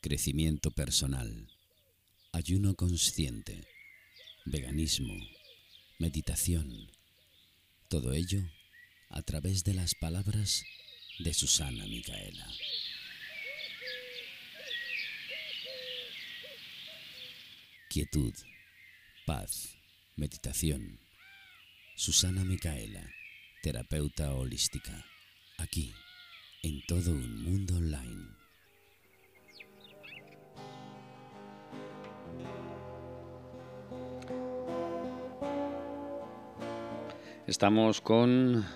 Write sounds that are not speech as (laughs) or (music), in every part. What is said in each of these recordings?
crecimiento personal, ayuno consciente, veganismo, meditación, todo ello a través de las palabras de Susana Micaela. Quietud, paz, meditación. Susana Micaela, terapeuta holística, aquí, en todo un mundo online. Estamos con,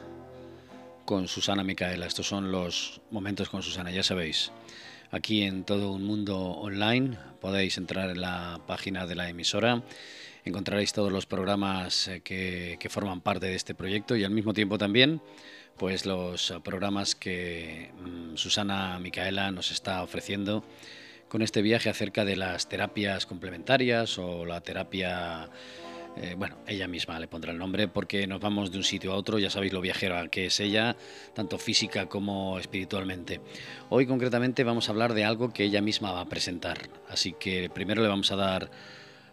con Susana Micaela. Estos son los momentos con Susana, ya sabéis. Aquí en todo un mundo online podéis entrar en la página de la emisora. Encontraréis todos los programas eh, que, que forman parte de este proyecto y al mismo tiempo también pues los programas que mm, Susana Micaela nos está ofreciendo con este viaje acerca de las terapias complementarias o la terapia eh, bueno, ella misma le pondrá el nombre porque nos vamos de un sitio a otro, ya sabéis lo viajera que es ella, tanto física como espiritualmente. Hoy concretamente vamos a hablar de algo que ella misma va a presentar, así que primero le vamos a dar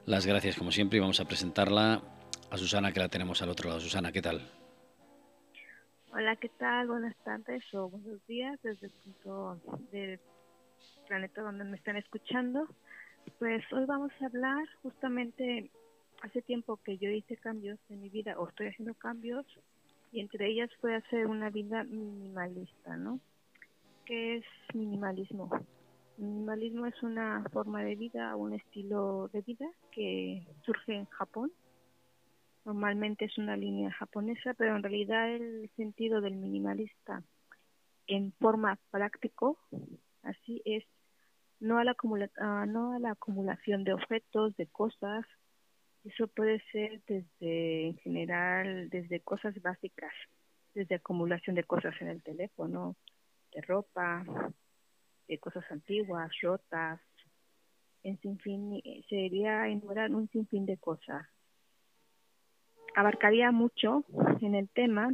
las gracias como siempre y vamos a presentarla a Susana que la tenemos al otro lado. Susana, ¿qué tal? Hola, ¿qué tal? Buenas tardes o buenos días desde el punto del planeta donde me están escuchando. Pues hoy vamos a hablar justamente hace tiempo que yo hice cambios en mi vida o estoy haciendo cambios y entre ellas fue hacer una vida minimalista, ¿no? ¿Qué es minimalismo? Minimalismo es una forma de vida, un estilo de vida que surge en Japón. Normalmente es una línea japonesa, pero en realidad el sentido del minimalista en forma práctico, así es, no a la, ah, no a la acumulación de objetos, de cosas, eso puede ser desde, en general, desde cosas básicas, desde acumulación de cosas en el teléfono, de ropa, de cosas antiguas, rotas, en sinfín, sería enumerar un sinfín de cosas. Abarcaría mucho en el tema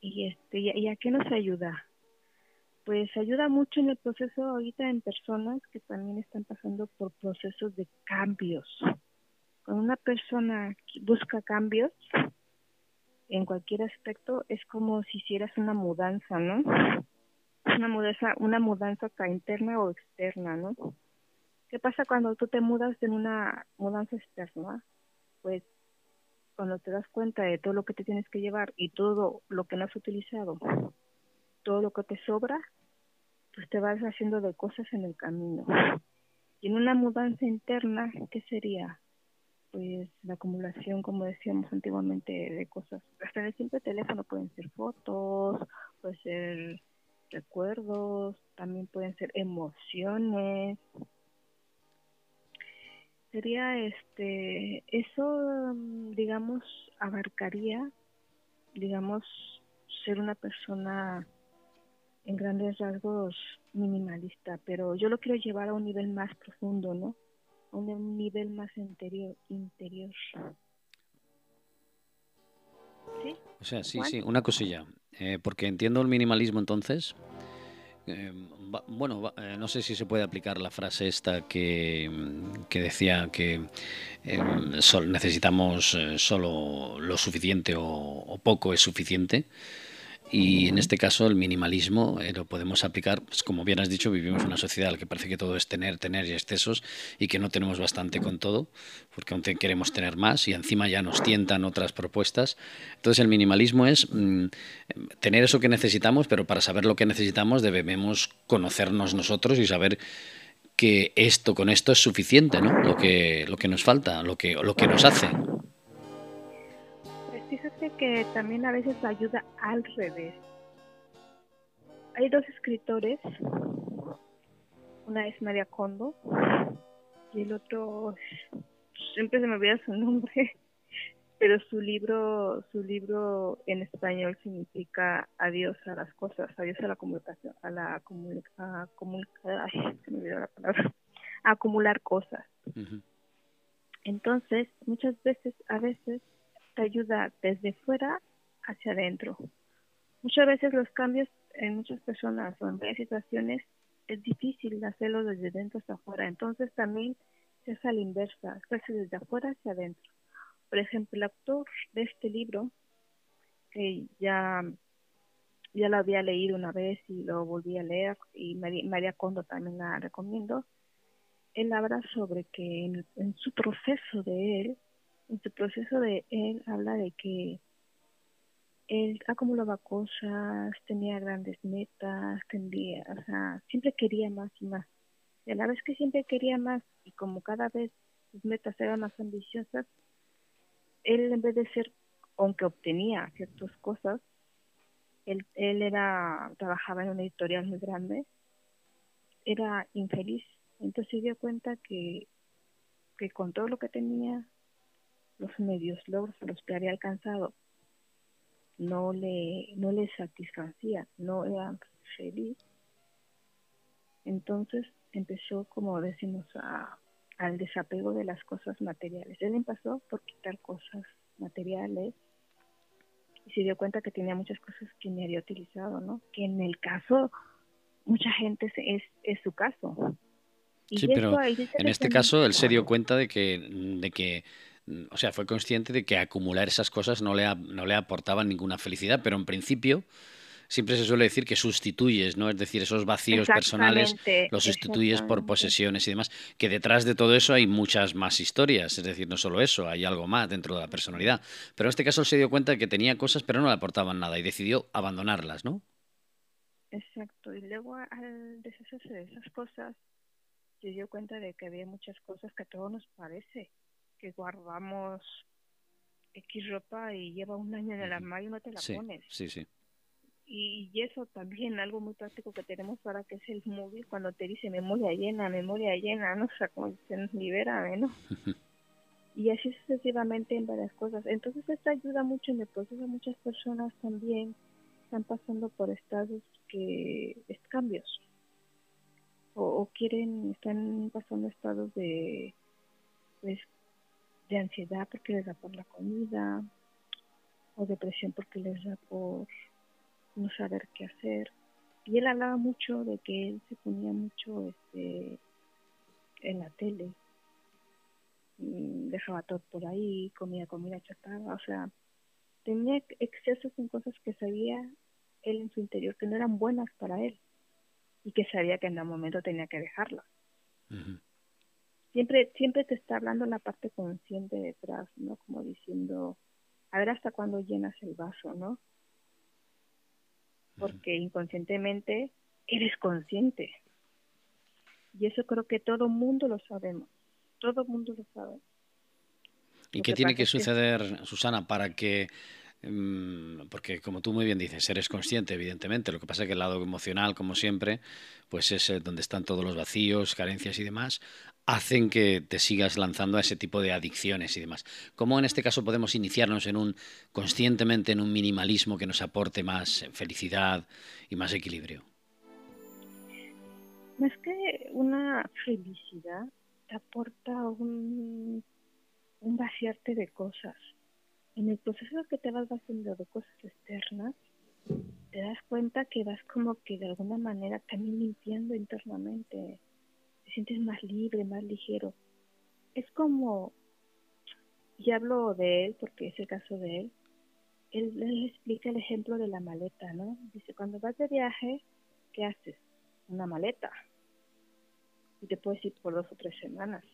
y este y a qué nos ayuda pues ayuda mucho en el proceso ahorita en personas que también están pasando por procesos de cambios cuando una persona busca cambios en cualquier aspecto, es como si hicieras una mudanza, ¿no? Una mudanza, una mudanza interna o externa, ¿no? ¿Qué pasa cuando tú te mudas en una mudanza externa? Pues cuando te das cuenta de todo lo que te tienes que llevar y todo lo que no has utilizado, todo lo que te sobra, pues te vas haciendo de cosas en el camino. Y en una mudanza interna, ¿qué sería? Pues la acumulación, como decíamos antiguamente, de cosas. Hasta en el simple teléfono pueden ser fotos, pueden ser recuerdos, también pueden ser emociones. Sería este, eso, digamos, abarcaría, digamos, ser una persona en grandes rasgos minimalista, pero yo lo quiero llevar a un nivel más profundo, ¿no? Un nivel más interior. interior. ¿Sí? O sea, sí, sí, una cosilla. Eh, porque entiendo el minimalismo entonces. Eh, bueno, eh, no sé si se puede aplicar la frase esta que, que decía que necesitamos solo lo suficiente o, o, poco es suficiente. Y en este caso el minimalismo eh, lo podemos aplicar, pues como bien has dicho, vivimos en una sociedad en la que parece que todo es tener, tener y excesos y que no tenemos bastante con todo, porque aún queremos tener más y encima ya nos tientan otras propuestas. Entonces el minimalismo es mm, tener eso que necesitamos, pero para saber lo que necesitamos debemos conocernos nosotros y saber que esto con esto es suficiente, ¿no? Lo que, lo que nos falta, lo que, lo que nos hace que también a veces ayuda al revés. Hay dos escritores, una es María Kondo y el otro siempre se me olvida su nombre, (laughs) pero su libro, su libro en español significa adiós a las cosas, adiós a la comunicación, a la comunica, se me olvidó la palabra, (laughs) a acumular cosas. Entonces, muchas veces, a veces te ayuda desde fuera hacia adentro. Muchas veces los cambios en muchas personas o en varias situaciones es difícil hacerlo desde dentro hasta afuera. Entonces también se hace a la inversa, se hace desde afuera hacia adentro. Por ejemplo, el autor de este libro, que ya, ya lo había leído una vez y lo volví a leer, y María, Condo también la recomiendo, él habla sobre que en su proceso de él, en su proceso de él habla de que él acumulaba cosas, tenía grandes metas, tendía, o sea, siempre quería más y más. Y a la vez que siempre quería más, y como cada vez sus metas eran más ambiciosas, él en vez de ser, aunque obtenía ciertas cosas, él, él era, trabajaba en una editorial muy grande, era infeliz. Entonces se dio cuenta que, que con todo lo que tenía, los medios logros a los que había alcanzado, no le, no le satisfacía, no era feliz. Entonces empezó, como decimos, a, al desapego de las cosas materiales. Él empezó por quitar cosas materiales y se dio cuenta que tenía muchas cosas que ni había utilizado, ¿no? Que en el caso, mucha gente es, es su caso. sí, pero en este caso él se dio cuenta de que, de que o sea, fue consciente de que acumular esas cosas no le, no le aportaban ninguna felicidad, pero en principio siempre se suele decir que sustituyes, ¿no? Es decir, esos vacíos personales los sustituyes por posesiones y demás, que detrás de todo eso hay muchas más historias, es decir, no solo eso, hay algo más dentro de la personalidad. Pero en este caso él se dio cuenta de que tenía cosas pero no le aportaban nada y decidió abandonarlas, ¿no? Exacto, y luego al deshacerse de esas cosas, se dio cuenta de que había muchas cosas que a todos nos parece que guardamos X ropa y lleva un año en el armario y no te la pones. Sí, sí. Y, eso también, algo muy práctico que tenemos para que es el móvil, cuando te dice memoria llena, memoria llena, no o sea, como dicen, libera, ¿no? (laughs) y así sucesivamente en varias cosas. Entonces esto ayuda mucho en el proceso. Muchas personas también están pasando por estados que es cambios o, o quieren, están pasando estados de pues de ansiedad porque les da por la comida, o depresión porque les da por no saber qué hacer. Y él hablaba mucho de que él se ponía mucho este, en la tele, dejaba todo por ahí, comía comida chatarra, o sea, tenía excesos en cosas que sabía él en su interior que no eran buenas para él y que sabía que en un momento tenía que dejarlas siempre, siempre te está hablando la parte consciente detrás, ¿no? Como diciendo, a ver hasta cuándo llenas el vaso, ¿no? Porque inconscientemente eres consciente. Y eso creo que todo mundo lo sabemos. Todo mundo lo sabe. ¿Y qué tiene que suceder, Susana, para que porque como tú muy bien dices, eres consciente, evidentemente. Lo que pasa es que el lado emocional, como siempre, pues es donde están todos los vacíos, carencias y demás, hacen que te sigas lanzando a ese tipo de adicciones y demás. ¿Cómo en este caso podemos iniciarnos en un conscientemente en un minimalismo que nos aporte más felicidad y más equilibrio? Más que una felicidad, te aporta un vaciarte de cosas en el proceso que te vas haciendo de cosas externas, te das cuenta que vas como que de alguna manera también limpiando internamente, te sientes más libre, más ligero. Es como, y hablo de él porque es el caso de él, él, él explica el ejemplo de la maleta, ¿no? Dice, cuando vas de viaje, ¿qué haces? Una maleta. Y te puedes ir por dos o tres semanas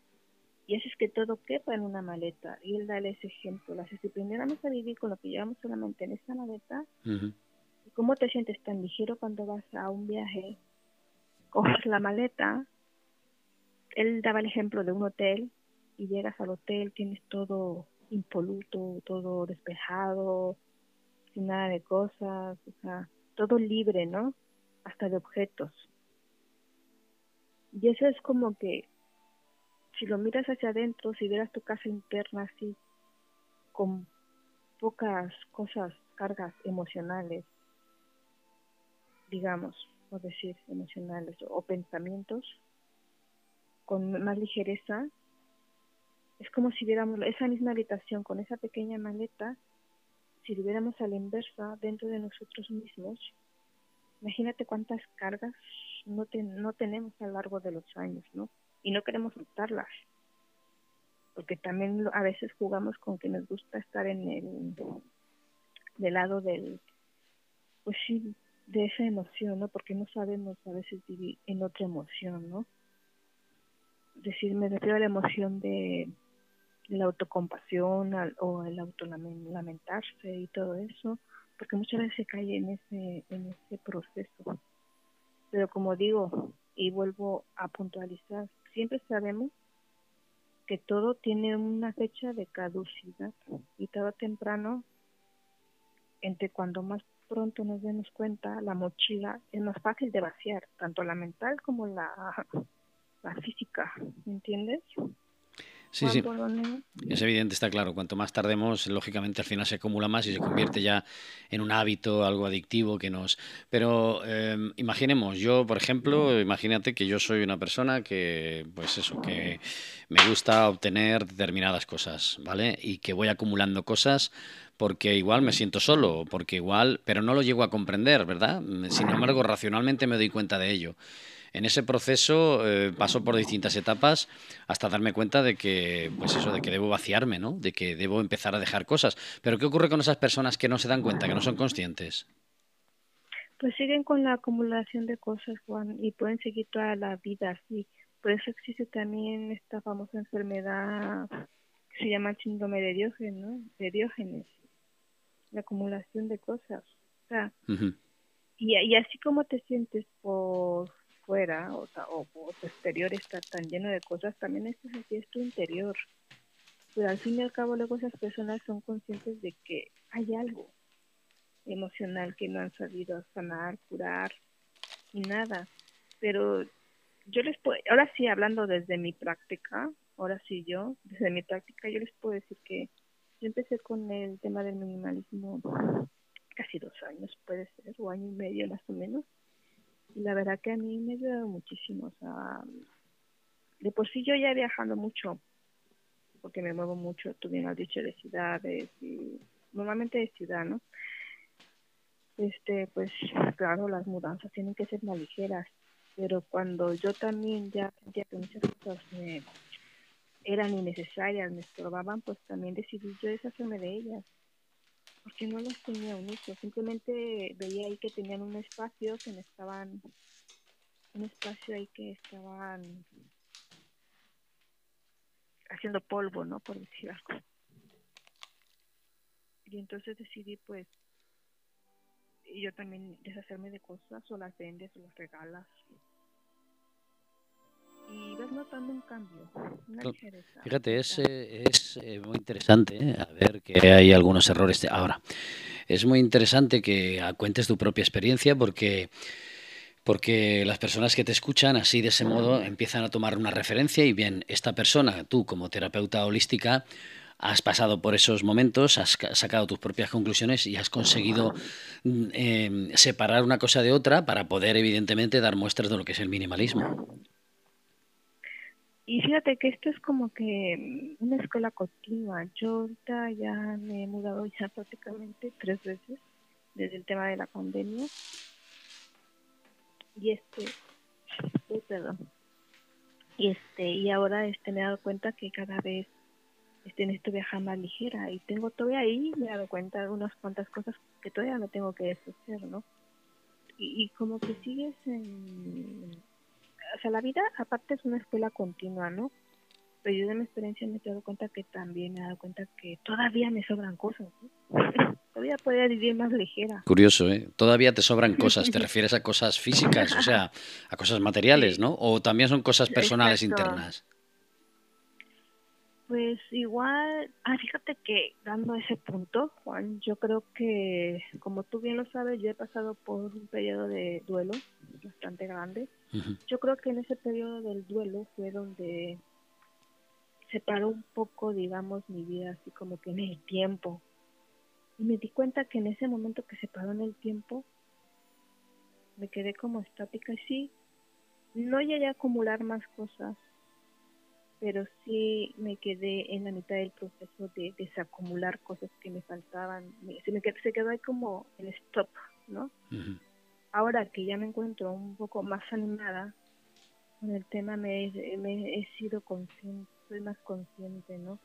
y haces que todo quepa en una maleta. Y él da ese ejemplo. Las disciplinamos a vivir con lo que llevamos solamente en esta maleta. ¿Y cómo te sientes tan ligero cuando vas a un viaje? Coges la maleta. Él daba el ejemplo de un hotel y llegas al hotel, tienes todo impoluto, todo despejado, sin nada de cosas, o sea, todo libre, ¿no? Hasta de objetos. Y eso es como que si lo miras hacia adentro, si vieras tu casa interna así, con pocas cosas, cargas emocionales, digamos, por decir, emocionales o pensamientos, con más ligereza, es como si viéramos esa misma habitación con esa pequeña maleta, si lo viéramos a la inversa dentro de nosotros mismos, imagínate cuántas cargas no, no tenemos a lo largo de los años, ¿no? Y no queremos soltarlas. Porque también a veces jugamos con que nos gusta estar en el del lado del, pues sí, de esa emoción, ¿no? Porque no sabemos a veces vivir en otra emoción, ¿no? Decir, me refiero a la emoción de, la autocompasión o el autolamentarse y todo eso, porque muchas veces se cae en ese, en ese proceso. Pero como digo, y vuelvo a puntualizar, siempre sabemos que todo tiene una fecha de caducidad y todo temprano, entre cuando más pronto nos demos cuenta, la mochila es más fácil de vaciar, tanto la mental como la, la física, ¿me entiendes? Sí, sí. Es evidente, está claro. Cuanto más tardemos, lógicamente al final se acumula más y se convierte ya en un hábito, algo adictivo que nos. Pero em, imaginemos, yo, por ejemplo, imagínate que yo soy una persona que, pues eso, que me gusta obtener determinadas cosas, ¿vale? Y que voy acumulando cosas porque igual me siento solo, porque igual, pero no lo llego a comprender, ¿verdad? Sin embargo, racionalmente me doy cuenta de ello. En ese proceso eh, paso por distintas etapas hasta darme cuenta de que, pues eso, de que debo vaciarme, ¿no? De que debo empezar a dejar cosas. Pero ¿qué ocurre con esas personas que no se dan cuenta, que no son conscientes? Pues siguen con la acumulación de cosas, Juan, y pueden seguir toda la vida así. Por eso existe también esta famosa enfermedad que se llama síndrome de Diógenes, ¿no? De Diógenes la acumulación de cosas. O sea, y, y, así como te sientes por fuera o, o, o, tu exterior está tan lleno de cosas, también estás así es tu interior. Pero al fin y al cabo luego esas personas son conscientes de que hay algo emocional que no han sabido sanar, curar y nada. Pero yo les puedo, ahora sí hablando desde mi práctica, ahora sí yo, desde mi práctica yo les puedo decir que yo empecé con el tema del minimalismo casi dos años, puede ser, o año y medio más o menos. Y la verdad que a mí me ayudado muchísimo. O sea, de por sí yo ya viajando mucho, porque me muevo mucho, tú bien has dicho, de ciudades y normalmente de ciudad, ¿no? Este, pues claro, las mudanzas tienen que ser más ligeras, pero cuando yo también ya sentía que muchas cosas me eran innecesarias, me estorbaban, pues también decidí yo deshacerme de ellas, porque no las tenía uso, simplemente veía ahí que tenían un espacio, que me estaban, un espacio ahí que estaban haciendo polvo, ¿no? Por decir algo. Y entonces decidí, pues, yo también deshacerme de cosas, o las vendes, o las regalas, y vas notando un cambio. Fíjate, es, es eh, muy interesante ¿eh? a ver que hay algunos errores. Ahora, es muy interesante que cuentes tu propia experiencia porque porque las personas que te escuchan así de ese modo empiezan a tomar una referencia y bien, esta persona, tú como terapeuta holística, has pasado por esos momentos, has sacado tus propias conclusiones y has conseguido mm, em, separar una cosa de otra para poder evidentemente dar muestras de lo que es el minimalismo. Y fíjate que esto es como que una escuela continua. Yo ahorita ya me he mudado ya (laughs) prácticamente tres veces desde el tema de la pandemia. Y este, perdón. Y este, y ahora este me he dado cuenta que cada vez este necesito viajar más ligera y tengo todavía ahí, me he dado cuenta de unas cuantas cosas que todavía no tengo que deshacer, ¿no? Y, y como que sigues en o sea, la vida aparte es una escuela continua, ¿no? Pero yo de mi experiencia me he dado cuenta que también me he dado cuenta que todavía me sobran cosas, ¿no? (laughs) todavía podría vivir más ligera. Curioso, ¿eh? Todavía te sobran cosas, te refieres a cosas físicas, o sea, a cosas materiales, ¿no? O también son cosas personales internas. Pues igual, ah, fíjate que dando ese punto, Juan, yo creo que, como tú bien lo sabes, yo he pasado por un periodo de duelo bastante grande. Yo creo que en ese periodo del duelo fue donde se paró un poco, digamos, mi vida, así como que en el tiempo. Y me di cuenta que en ese momento que se paró en el tiempo, me quedé como estática y sí, no llegué a acumular más cosas, pero sí me quedé en la mitad del proceso de desacumular cosas que me faltaban. Se me quedó, se quedó ahí como el stop, ¿no? Ahora que ya me encuentro un poco más animada con el tema, me, he sido consciente, soy más consciente, ¿no?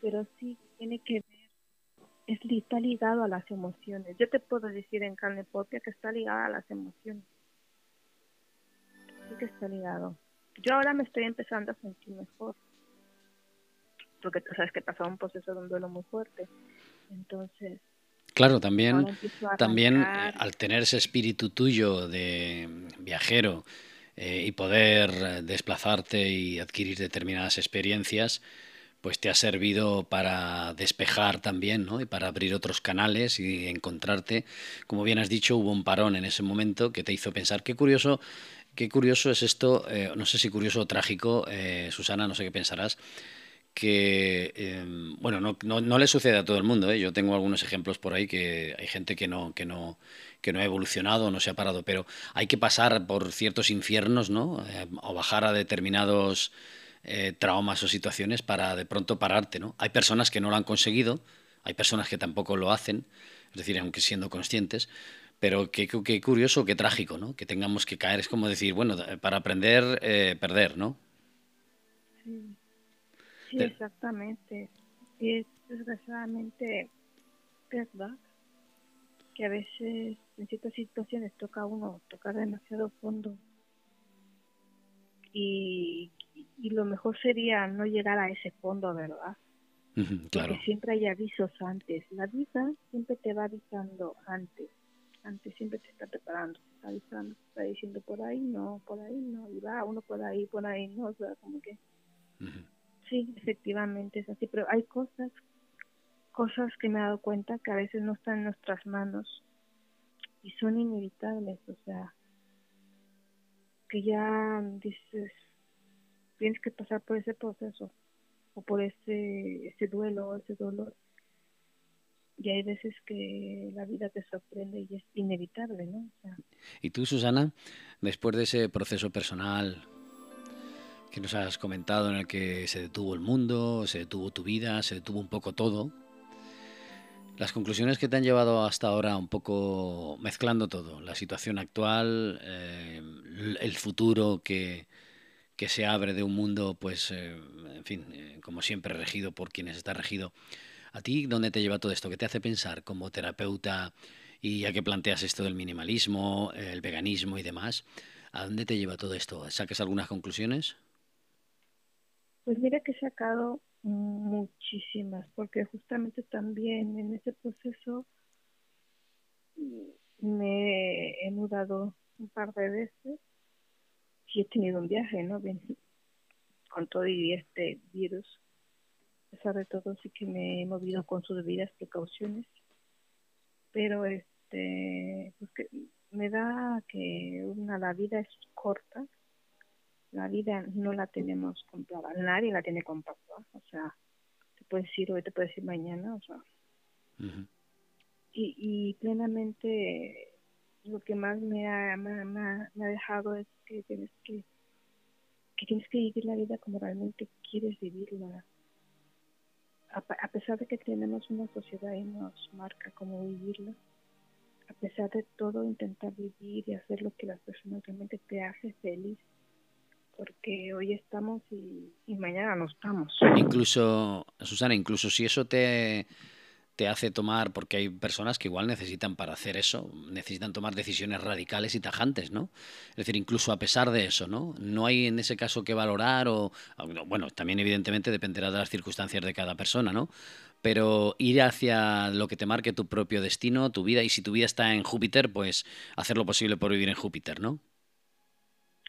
Pero sí tiene que ver, es, está ligado a las emociones. Yo te puedo decir en carne propia que está ligada a las emociones. Sí que está ligado. Yo ahora me estoy empezando a sentir mejor. Porque tú sabes que he pasado un proceso de un duelo muy fuerte. Entonces, Claro, también, también eh, al tener ese espíritu tuyo de viajero eh, y poder eh, desplazarte y adquirir determinadas experiencias, pues te ha servido para despejar también, ¿no? Y para abrir otros canales y encontrarte. Como bien has dicho, hubo un parón en ese momento que te hizo pensar, qué curioso, qué curioso es esto, no sé si curioso o trágico, Susana, no sé qué pensarás, que, em, bueno, no, no, no, le sucede a todo el mundo. ¿eh? Yo tengo algunos ejemplos por ahí que hay gente que no, que no, que no ha evolucionado, no se ha parado, pero hay que pasar por ciertos infiernos, ¿no? Eh, o bajar a determinados eh, traumas o situaciones para de pronto pararte, ¿no? Hay personas que no lo han conseguido, hay personas que tampoco lo hacen, es decir, aunque siendo conscientes, pero qué, curioso, qué trágico, ¿no? Que tengamos que caer, es como decir, bueno, para aprender, perder, ¿no? Sí, exactamente. Y es desgraciadamente verdad que a veces en ciertas situaciones toca a uno tocar demasiado fondo y, y lo mejor sería no llegar a ese fondo, ¿verdad? claro. Porque siempre hay avisos antes. La vida siempre te va avisando antes. Antes siempre te está preparando, te está avisando, te está diciendo por ahí no, por ahí no, y va uno por ahí, por ahí no, o sea, como que... Sí, efectivamente es así, pero hay cosas, cosas que me he dado cuenta que a veces no están en nuestras manos y son inevitables, o sea, que ya dices, tienes que pasar por ese proceso o por ese, ese duelo ese dolor. Y hay veces que la vida te sorprende y es inevitable, ¿no? y tú, Susana, después de ese proceso personal, que nos has comentado en el que se detuvo el mundo, se detuvo tu vida, se detuvo un poco todo. Las conclusiones que te han llevado hasta ahora, un poco mezclando todo, la situación actual, eh, el futuro que, que, se abre de un mundo, pues, eh, en fin, eh, como siempre regido por quienes está regido. ¿A ti dónde te lleva todo esto? ¿Qué te hace pensar como terapeuta y ya que planteas esto del minimalismo, el veganismo y demás? ¿A dónde te lleva todo esto? ¿Saques algunas conclusiones? Pues mira que he sacado muchísimas, porque justamente también en ese proceso me he mudado un par de veces y he tenido un viaje, ¿no? con todo y este virus. A pesar de todo, sí que me he movido con sus debidas precauciones. Pero este, pues que me da que una, la vida es corta la vida no la tenemos comprada, nadie la tiene comprada, o sea, te puedes ir hoy, te puedes ir mañana, o sea. y, y plenamente lo que más me ha, me, ha, dejado es que tienes que, que tienes que vivir la vida como realmente quieres vivirla. A, a pesar de que tenemos una sociedad y nos marca cómo vivirla, a pesar de todo intentar vivir y hacer lo que las personas realmente te hace feliz porque hoy estamos y, mañana no estamos. Incluso, Susana, incluso si eso te, te hace tomar, porque hay personas que igual necesitan para hacer eso, necesitan tomar decisiones radicales y tajantes, ¿no? Es decir, incluso a pesar de eso, ¿no? No hay en ese caso que valorar o, bueno, también evidentemente dependerá de las circunstancias de cada persona, ¿no? Pero ir hacia lo que te marque tu propio destino, tu vida, y si tu vida está en Júpiter, pues hacer lo posible por vivir en Júpiter, ¿no?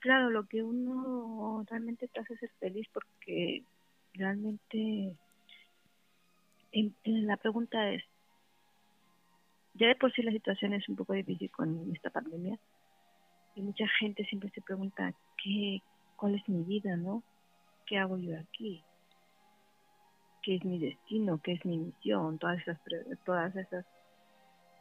Claro, lo que uno realmente te hace ser feliz porque realmente en, la pregunta es, ya de por sí la situación es un poco difícil con esta pandemia y mucha gente siempre se pregunta, ¿qué, ¿cuál es mi vida, no? ¿Qué hago yo aquí? ¿Qué es mi destino? ¿Qué es mi misión? Todas esas, todas esas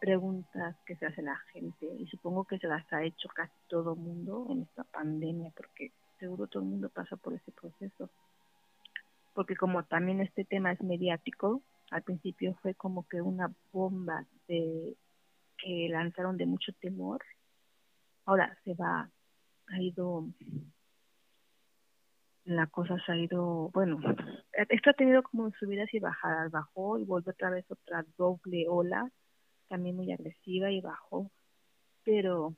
preguntas que se hace la gente y supongo que se las ha hecho casi todo el mundo en esta pandemia porque seguro todo el mundo pasa por ese proceso. Porque como también este tema es mediático al principio fue como que una bomba de que lanzaron de mucho temor. Ahora se va, ha ido, la cosa se ha ido, bueno, esto ha tenido como subidas y bajadas, bajó y vuelve otra vez otra doble ola, también muy agresiva y bajó, pero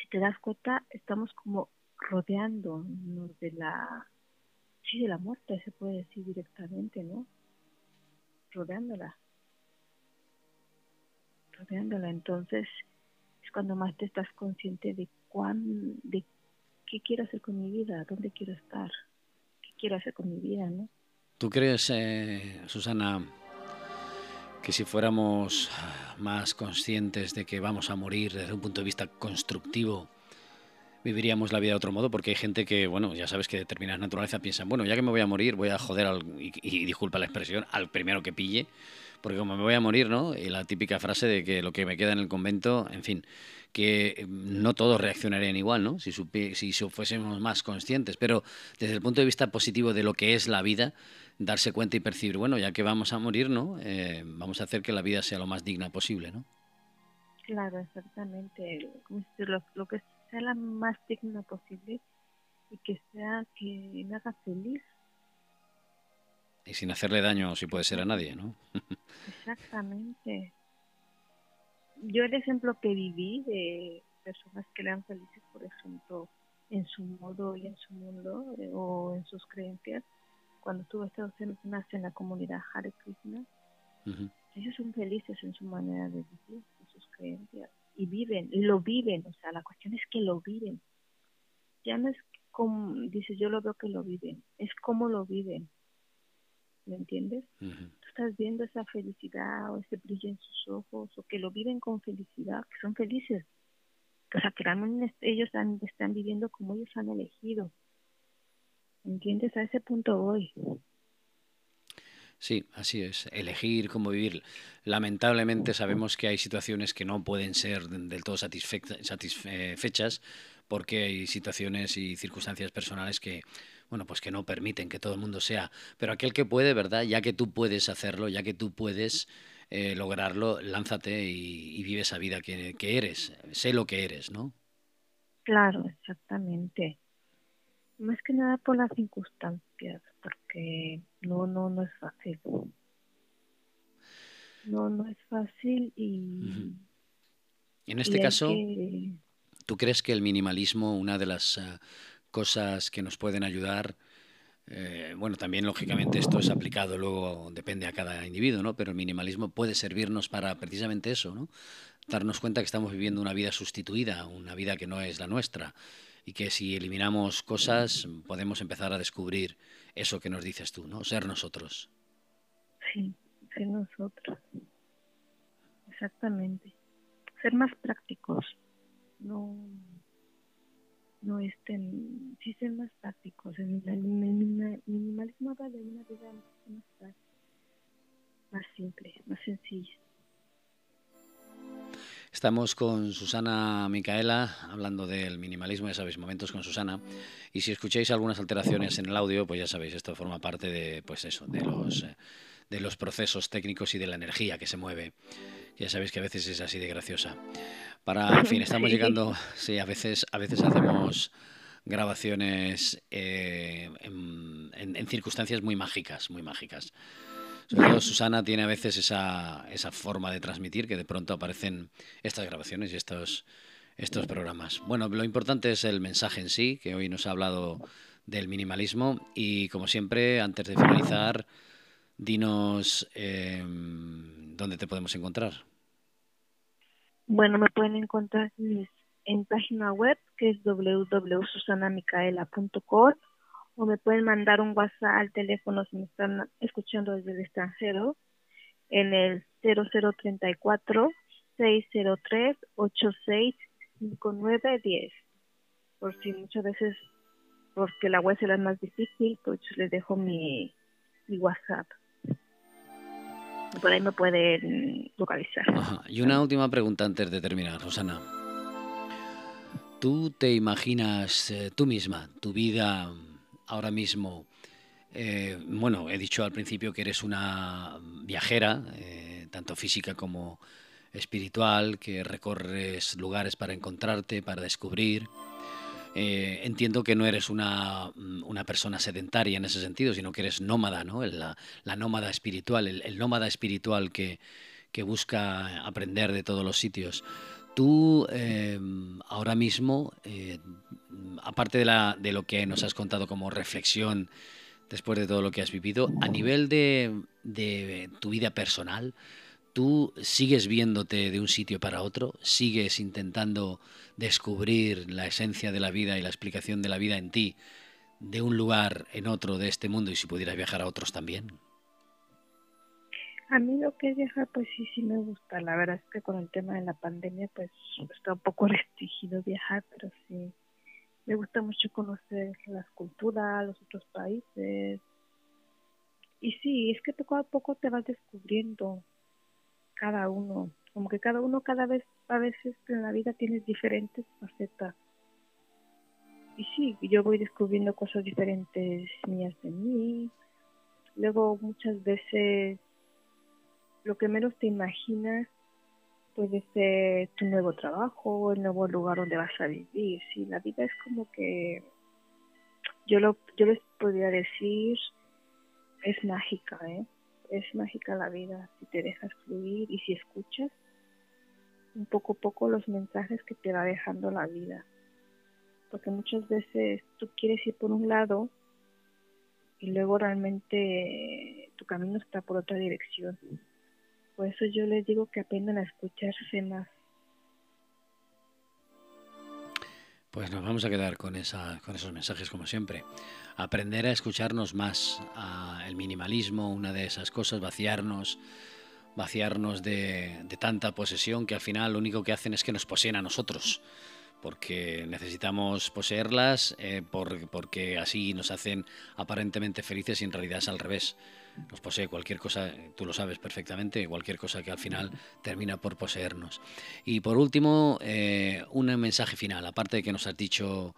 si te das cuenta, estamos como rodeándonos de la, sí, de la muerte, se puede decir directamente, ¿no? Rodeándola. Rodeándola. Entonces, es cuando más te estás consciente de cuán, de qué quiero hacer con mi vida, dónde quiero estar, qué quiero hacer con mi vida, ¿no? ¿Tú crees, eh, Susana, que si fuéramos más conscientes de que vamos a morir desde un punto de vista constructivo, viviríamos la vida de otro modo, porque hay gente que, bueno, ya sabes que de determinadas naturaleza piensan, bueno, ya que me voy a morir, voy a joder, al, y, disculpa la expresión, al primero que pille, porque como me voy a morir, ¿no? Y la típica frase de que lo que me queda en el convento, en fin, que no todos reaccionarían igual, ¿no? Si, si fuésemos más conscientes, pero desde el punto de vista positivo de lo que es la vida, darse cuenta y percibir, bueno, ya que vamos a morir, ¿no? Eh, vamos a hacer que la vida sea lo más digna posible, ¿no? Claro, exactamente. Lo, lo que sea la más digna posible y que sea que me haga feliz. Y sin hacerle daño, si puede ser a nadie, ¿no? Exactamente. Yo el ejemplo que viví de personas que eran felices, por ejemplo, en su modo y en su mundo eh, o en sus creencias, cuando estuve estas semanas en la comunidad Hare Krishna, ellos son felices en su manera de vivir, en sus creencias, y viven, lo viven, o sea, la cuestión es que lo viven. Ya no es como, dices, yo lo veo que lo viven, es como lo viven. ¿Me entiendes? Tú estás viendo esa felicidad o ese brillo en sus ojos, o que lo viven con felicidad, que son felices. O sea, que realmente ellos están, están viviendo como ellos han elegido. ¿Me entiendes? A ese punto voy. Sí, así es. Elegir cómo vivir. Lamentablemente sabemos que hay situaciones que no pueden ser del todo satisfechas porque hay situaciones y circunstancias personales que, bueno, pues que no permiten que todo el mundo sea. Pero aquel que puede, ¿verdad? Ya que tú puedes hacerlo, ya que tú puedes eh, lograrlo, lánzate y, vive esa vida que, que eres. Sé lo que eres, ¿no? Claro, exactamente. Más que nada por las circunstancias, porque no, no, no es fácil. No, no es fácil y... En este caso, ¿tú crees que el minimalismo, una de las eh, cosas que nos pueden ayudar, eh, bueno, también lógicamente esto es aplicado luego, depende a cada individuo, ¿no? Pero el minimalismo puede servirnos para precisamente eso, ¿no? Darnos cuenta que estamos viviendo una vida sustituida, una vida que no es la nuestra y que si eliminamos cosas podemos empezar a descubrir eso que nos dices tú, ¿no? Ser nosotros. Sí, ser nosotros. Exactamente. Ser más prácticos. No, no estén, sí ser más prácticos. El minimalismo habla de una vida más, más simple, más sencilla. Estamos con Susana Micaela hablando del minimalismo, ya sabéis, momentos con Susana. Y si escucháis algunas alteraciones en el audio, pues ya sabéis, esto forma parte de, pues eso, de los, eh, de los procesos técnicos y de la energía que se mueve. Ya sabéis que a veces es así de graciosa. Para, en fin, estamos llegando, sí, a veces, a veces hacemos grabaciones eh, en circunstancias muy mágicas, muy mágicas. Susana tiene a veces esa, esa forma de transmitir que de pronto aparecen estas grabaciones y estos, estos programas. Bueno, lo importante es el mensaje en sí, que hoy nos ha hablado del minimalismo y como siempre, antes de finalizar, dinos eh, dónde te podemos encontrar. Bueno, me pueden encontrar en página web que es www.susanamicaela.com o me pueden mandar un WhatsApp al teléfono si me están escuchando desde el extranjero en el 0034 603 865910 por si muchas veces porque la web será más difícil pues les dejo mi, mi WhatsApp. Por ahí me pueden localizar. Y una última pregunta antes de terminar Rosana. ¿Tú te imaginas eh, tú misma tu vida ahora mismo, eh, bueno, he dicho al principio que eres una viajera, eh, tanto física como espiritual, que recorres lugares para encontrarte, para descubrir. Eh, entiendo que no eres una, mm, una, persona sedentaria en ese sentido, sino que eres nómada, ¿no? La, la nómada espiritual, el, nómada espiritual que, que, busca aprender de todos los sitios. Tú em, ahora mismo, eh, aparte de, la, de lo que nos has contado como reflexión después de todo lo que has vivido, a nivel de, de tu vida personal, ¿Tú sigues viéndote de un sitio para otro? ¿Sigues intentando descubrir la esencia de la vida y la explicación de la vida en ti de un lugar en otro de este mundo y si pudieras viajar a otros también? A mí lo que es viajar, pues sí, sí me gusta. La verdad es que con el tema de la pandemia, pues está un poco (laughs) restringido viajar, pero sí, me gusta mucho conocer las culturas, los otros países. Y sí, es que poco a poco te vas descubriendo cada uno, como que cada uno cada vez, a veces en la vida tienes diferentes facetas. Y sí, yo voy descubriendo cosas diferentes mías de mí. Luego muchas veces lo que menos te imaginas puede ser tu nuevo trabajo, el nuevo lugar donde vas a vivir. Sí, la vida es como que yo lo yo les podría decir es mágica, ¿eh? es mágica la vida si te dejas fluir y si escuchas un poco a poco los mensajes que te va dejando la vida. Porque muchas veces tú quieres ir por un lado y luego realmente tu camino está por otra dirección. Por eso yo les digo que aprendan a escucharse más Pues nos vamos a quedar con, esa, con esos mensajes como siempre. Aprender a escucharnos más, el minimalismo, una de esas cosas, vaciarnos, vaciarnos de, de, tanta posesión que al final lo único que hacen es que nos poseen a nosotros, porque necesitamos poseerlas, eh, porque así nos hacen aparentemente felices y en realidad es al revés nos posee cualquier cosa, tú lo sabes perfectamente, cualquier cosa que al final termina por poseernos. Y por último, eh, un mensaje final, aparte de que nos has dicho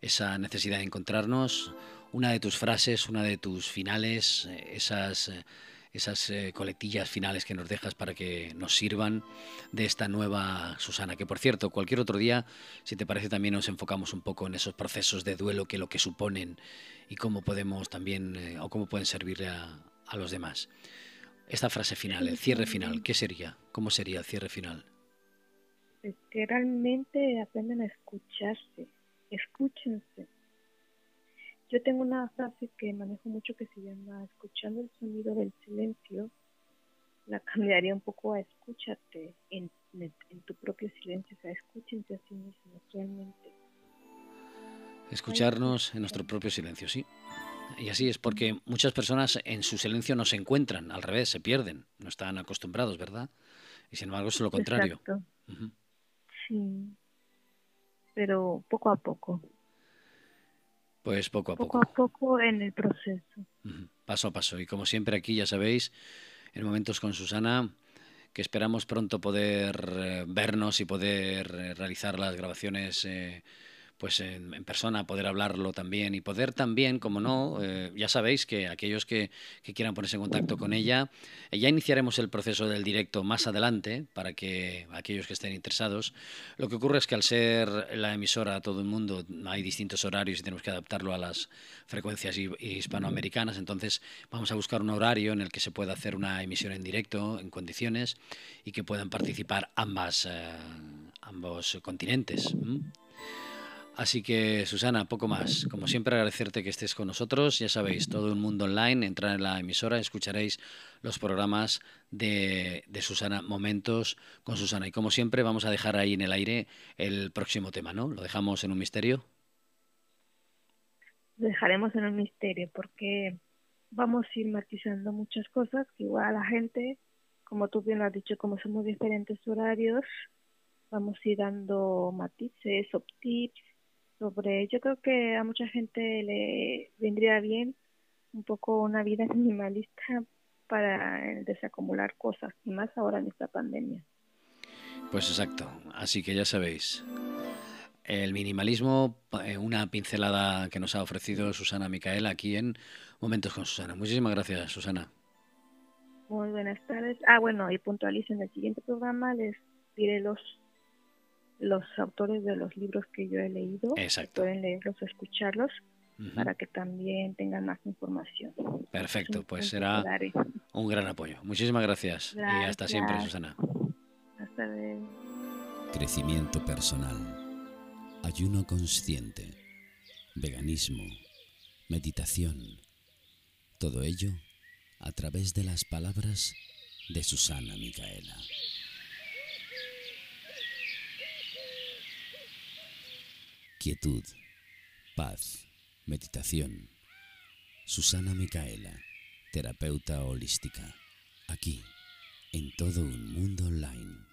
esa necesidad de encontrarnos, una de tus frases, una de tus finales, eh, esas, eh, esas colectillas finales que nos dejas para que nos sirvan de esta nueva Susana. Que por cierto, cualquier otro día, si te parece, también nos enfocamos un poco en esos procesos de duelo que lo que suponen y cómo podemos también, o cómo pueden servirle a, a los demás. Esta frase final, el cierre final, ¿qué sería? ¿Cómo sería el cierre final? Es que realmente aprenden a escucharse, escúchense. Yo tengo una frase que manejo mucho que se llama escuchando el sonido del silencio. La cambiaría un poco a escúchate en, en tu propio silencio, o sea, escúchense a sí mismos realmente. Escucharnos en nuestro propio silencio, sí. Y así es porque muchas personas en su silencio no se encuentran, al revés, se pierden, no están acostumbrados, ¿verdad? Y sin embargo es lo contrario. Sí, pero poco a poco. Pues poco a poco. Poco a poco en el proceso. Paso a paso. Y como siempre aquí, ya sabéis, en momentos con Susana, que esperamos pronto poder eh, vernos y poder eh, realizar las grabaciones. Eh, pues en, persona, poder hablarlo también y poder también, como no, eh, ya sabéis que aquellos que, quieran ponerse en contacto con ella, eh, ya iniciaremos el proceso del directo más adelante para que aquellos que estén interesados. Lo que ocurre es que al ser la emisora a todo el mundo hay distintos horarios y tenemos que adaptarlo a las frecuencias hispanoamericanas, entonces vamos a buscar un horario en el que se pueda hacer una emisión en directo en condiciones y que puedan participar ambas, eh, ambos continentes. Así que, Susana, poco más. Como siempre, agradecerte que estés con nosotros. Ya sabéis, todo un mundo online, entrar en la emisora, escucharéis los programas de, Susana, Momentos con Susana. Y como siempre, vamos a dejar ahí en el aire el próximo tema, ¿no? ¿Lo dejamos en un misterio? Lo dejaremos en un misterio porque vamos a ir matizando muchas cosas que igual la gente, como tú bien lo has dicho, como somos diferentes horarios, vamos a ir dando matices o tips sobre, yo creo que a mucha gente le vendría bien un poco una vida (laughs) minimalista para desacumular cosas, y más ahora en esta pandemia. Pues exacto, así que ya sabéis, el minimalismo, eh, una pincelada que nos ha ofrecido Susana Micaela aquí en Momentos con Susana. Muchísimas gracias, Susana. Muy buenas tardes. Ah, bueno, y puntualicen el siguiente programa, les diré los los autores de los libros que yo he leído. Exacto. Pueden leerlos, escucharlos, para que también tengan más información. Perfecto, pues será un gran apoyo. Muchísimas gracias, y hasta siempre, Susana. Hasta luego. Crecimiento personal, ayuno consciente, veganismo, meditación, todo ello a través de las palabras de Susana Micaela. Quietud, paz, meditación. Susana Micaela, terapeuta holística, aquí, en todo un mundo online.